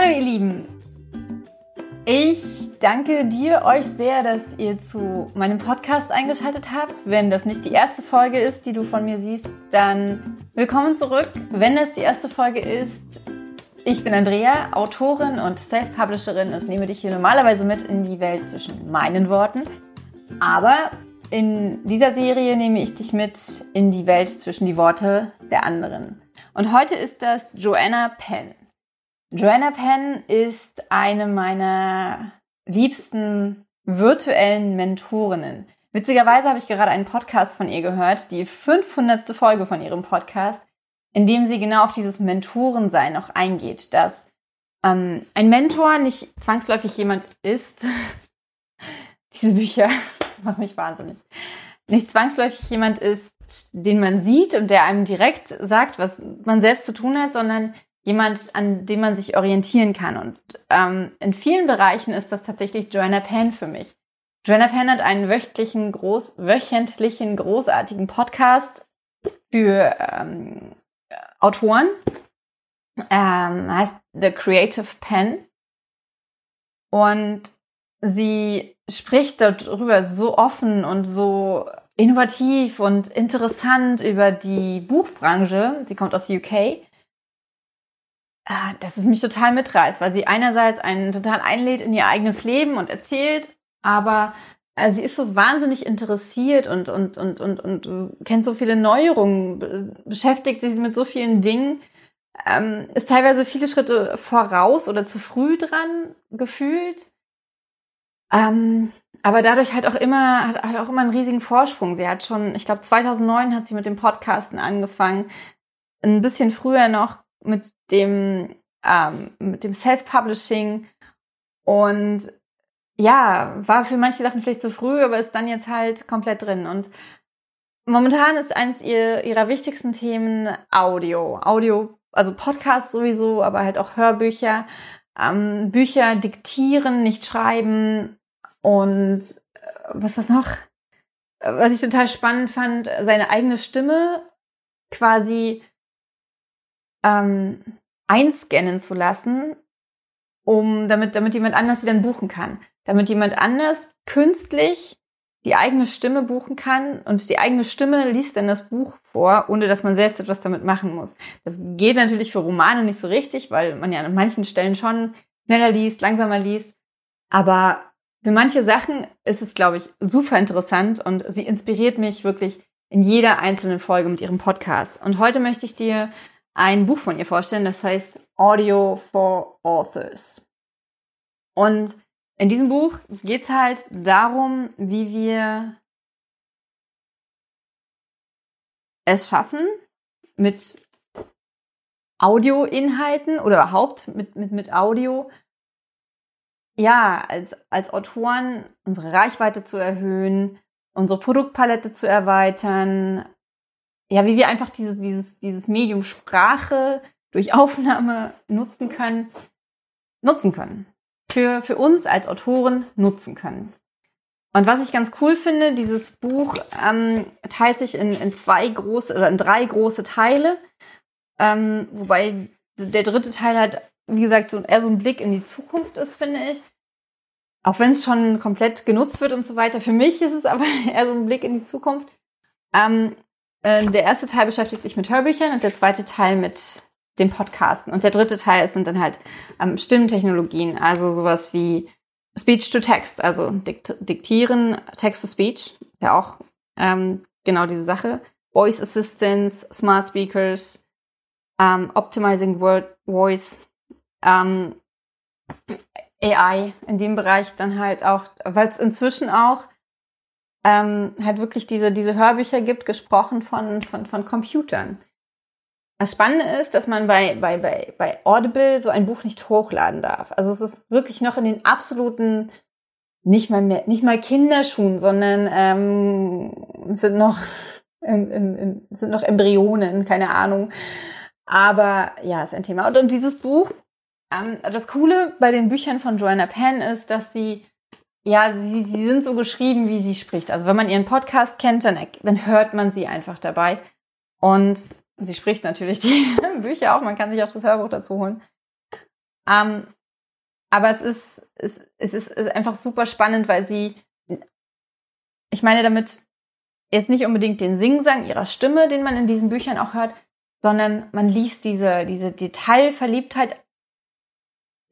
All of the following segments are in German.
Hallo ihr Lieben. Ich danke dir euch sehr, dass ihr zu meinem Podcast eingeschaltet habt. Wenn das nicht die erste Folge ist, die du von mir siehst, dann willkommen zurück. Wenn das die erste Folge ist, ich bin Andrea, Autorin und Self-Publisherin und nehme dich hier normalerweise mit in die Welt zwischen meinen Worten. Aber in dieser Serie nehme ich dich mit in die Welt zwischen die Worte der anderen. Und heute ist das Joanna Penn. Joanna Penn ist eine meiner liebsten virtuellen Mentorinnen. Witzigerweise habe ich gerade einen Podcast von ihr gehört, die 500. Folge von ihrem Podcast, in dem sie genau auf dieses Mentorensein noch eingeht, dass ähm, ein Mentor nicht zwangsläufig jemand ist. Diese Bücher machen mich wahnsinnig. Nicht zwangsläufig jemand ist, den man sieht und der einem direkt sagt, was man selbst zu tun hat, sondern jemand, an dem man sich orientieren kann. Und ähm, in vielen Bereichen ist das tatsächlich Joanna Penn für mich. Joanna Penn hat einen wöchentlichen, groß, wöchentlichen, großartigen Podcast für ähm, Autoren. Ähm, heißt The Creative Pen. Und sie spricht darüber so offen und so innovativ und interessant über die Buchbranche. Sie kommt aus UK Ah, dass es mich total mitreißt, weil sie einerseits einen total einlädt in ihr eigenes Leben und erzählt, aber äh, sie ist so wahnsinnig interessiert und, und, und, und, und, kennt so viele Neuerungen, beschäftigt sich mit so vielen Dingen, ähm, ist teilweise viele Schritte voraus oder zu früh dran gefühlt. Ähm, aber dadurch halt auch immer, hat, hat auch immer einen riesigen Vorsprung. Sie hat schon, ich glaube 2009 hat sie mit dem Podcasten angefangen. Ein bisschen früher noch mit dem, ähm, mit dem Self-Publishing und ja, war für manche Sachen vielleicht zu früh, aber ist dann jetzt halt komplett drin. Und momentan ist eines ihr, ihrer wichtigsten Themen Audio. Audio, also Podcasts sowieso, aber halt auch Hörbücher. Ähm, Bücher diktieren, nicht schreiben. Und äh, was was noch? Was ich total spannend fand, seine eigene Stimme quasi ähm, einscannen zu lassen, um damit, damit jemand anders sie dann buchen kann. Damit jemand anders künstlich die eigene Stimme buchen kann und die eigene Stimme liest dann das Buch vor, ohne dass man selbst etwas damit machen muss. Das geht natürlich für Romane nicht so richtig, weil man ja an manchen Stellen schon schneller liest, langsamer liest. Aber für manche Sachen ist es, glaube ich, super interessant und sie inspiriert mich wirklich in jeder einzelnen Folge mit ihrem Podcast. Und heute möchte ich dir ein Buch von ihr vorstellen, das heißt Audio for Authors. Und in diesem Buch geht es halt darum, wie wir es schaffen, mit Audioinhalten oder überhaupt mit, mit, mit Audio, ja, als, als Autoren unsere Reichweite zu erhöhen, unsere Produktpalette zu erweitern, ja, wie wir einfach diese, dieses, dieses Medium Sprache durch Aufnahme nutzen können, nutzen können. Für, für uns als Autoren nutzen können. Und was ich ganz cool finde, dieses Buch ähm, teilt sich in, in zwei große oder in drei große Teile. Ähm, wobei der dritte Teil halt, wie gesagt, so eher so ein Blick in die Zukunft ist, finde ich. Auch wenn es schon komplett genutzt wird und so weiter. Für mich ist es aber eher so ein Blick in die Zukunft. Ähm, äh, der erste Teil beschäftigt sich mit Hörbüchern und der zweite Teil mit dem Podcasten. Und der dritte Teil sind dann halt ähm, Stimmtechnologien, also sowas wie Speech to Text, also dikt diktieren, Text to Speech, ist ja auch ähm, genau diese Sache. Voice Assistants, Smart Speakers, ähm, Optimizing Word Voice, ähm, AI in dem Bereich dann halt auch, weil es inzwischen auch ähm, halt wirklich diese, diese Hörbücher gibt, gesprochen von, von, von Computern. Das Spannende ist, dass man bei, bei, bei, bei Audible so ein Buch nicht hochladen darf. Also es ist wirklich noch in den absoluten, nicht mal mehr, nicht mal Kinderschuhen, sondern ähm, sind noch im, im, im, sind noch Embryonen, keine Ahnung. Aber ja, ist ein Thema. Und, und dieses Buch, ähm, das Coole bei den Büchern von Joanna Penn ist, dass sie ja, sie, sie sind so geschrieben, wie sie spricht. Also wenn man ihren Podcast kennt, dann, dann hört man sie einfach dabei. Und sie spricht natürlich die Bücher auch, man kann sich auch das Hörbuch dazu holen. Ähm, aber es ist, es, es ist, ist einfach super spannend, weil sie, ich meine damit jetzt nicht unbedingt den Singsang ihrer Stimme, den man in diesen Büchern auch hört, sondern man liest diese, diese Detailverliebtheit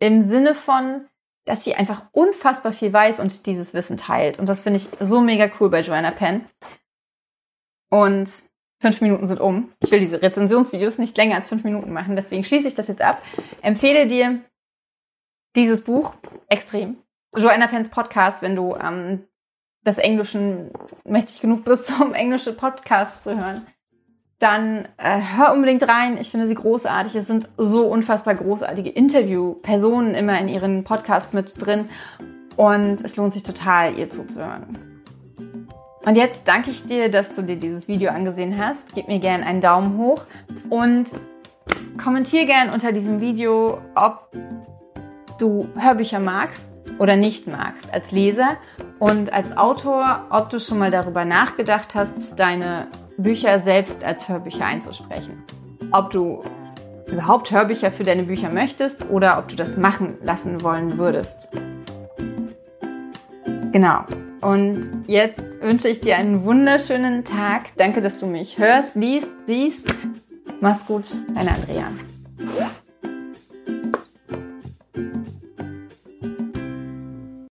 im Sinne von, dass sie einfach unfassbar viel weiß und dieses Wissen teilt. Und das finde ich so mega cool bei Joanna Penn. Und fünf Minuten sind um. Ich will diese Rezensionsvideos nicht länger als fünf Minuten machen, deswegen schließe ich das jetzt ab. Empfehle dir dieses Buch extrem. Joanna Penns Podcast, wenn du ähm, des Englischen mächtig genug bist, um englische Podcasts zu hören, dann äh, hör unbedingt rein. Ich finde sie großartig. Es sind so unfassbar großartige Interviewpersonen immer in ihren Podcasts mit drin. Und es lohnt sich total, ihr zuzuhören. Und jetzt danke ich dir, dass du dir dieses Video angesehen hast. Gib mir gerne einen Daumen hoch und kommentier gerne unter diesem Video, ob du Hörbücher magst oder nicht magst als Leser und als Autor, ob du schon mal darüber nachgedacht hast, deine Bücher selbst als Hörbücher einzusprechen. Ob du überhaupt Hörbücher für deine Bücher möchtest oder ob du das machen lassen wollen würdest. Genau. Und jetzt wünsche ich dir einen wunderschönen Tag. Danke, dass du mich hörst, liest, siehst. Mach's gut, deine Andrea.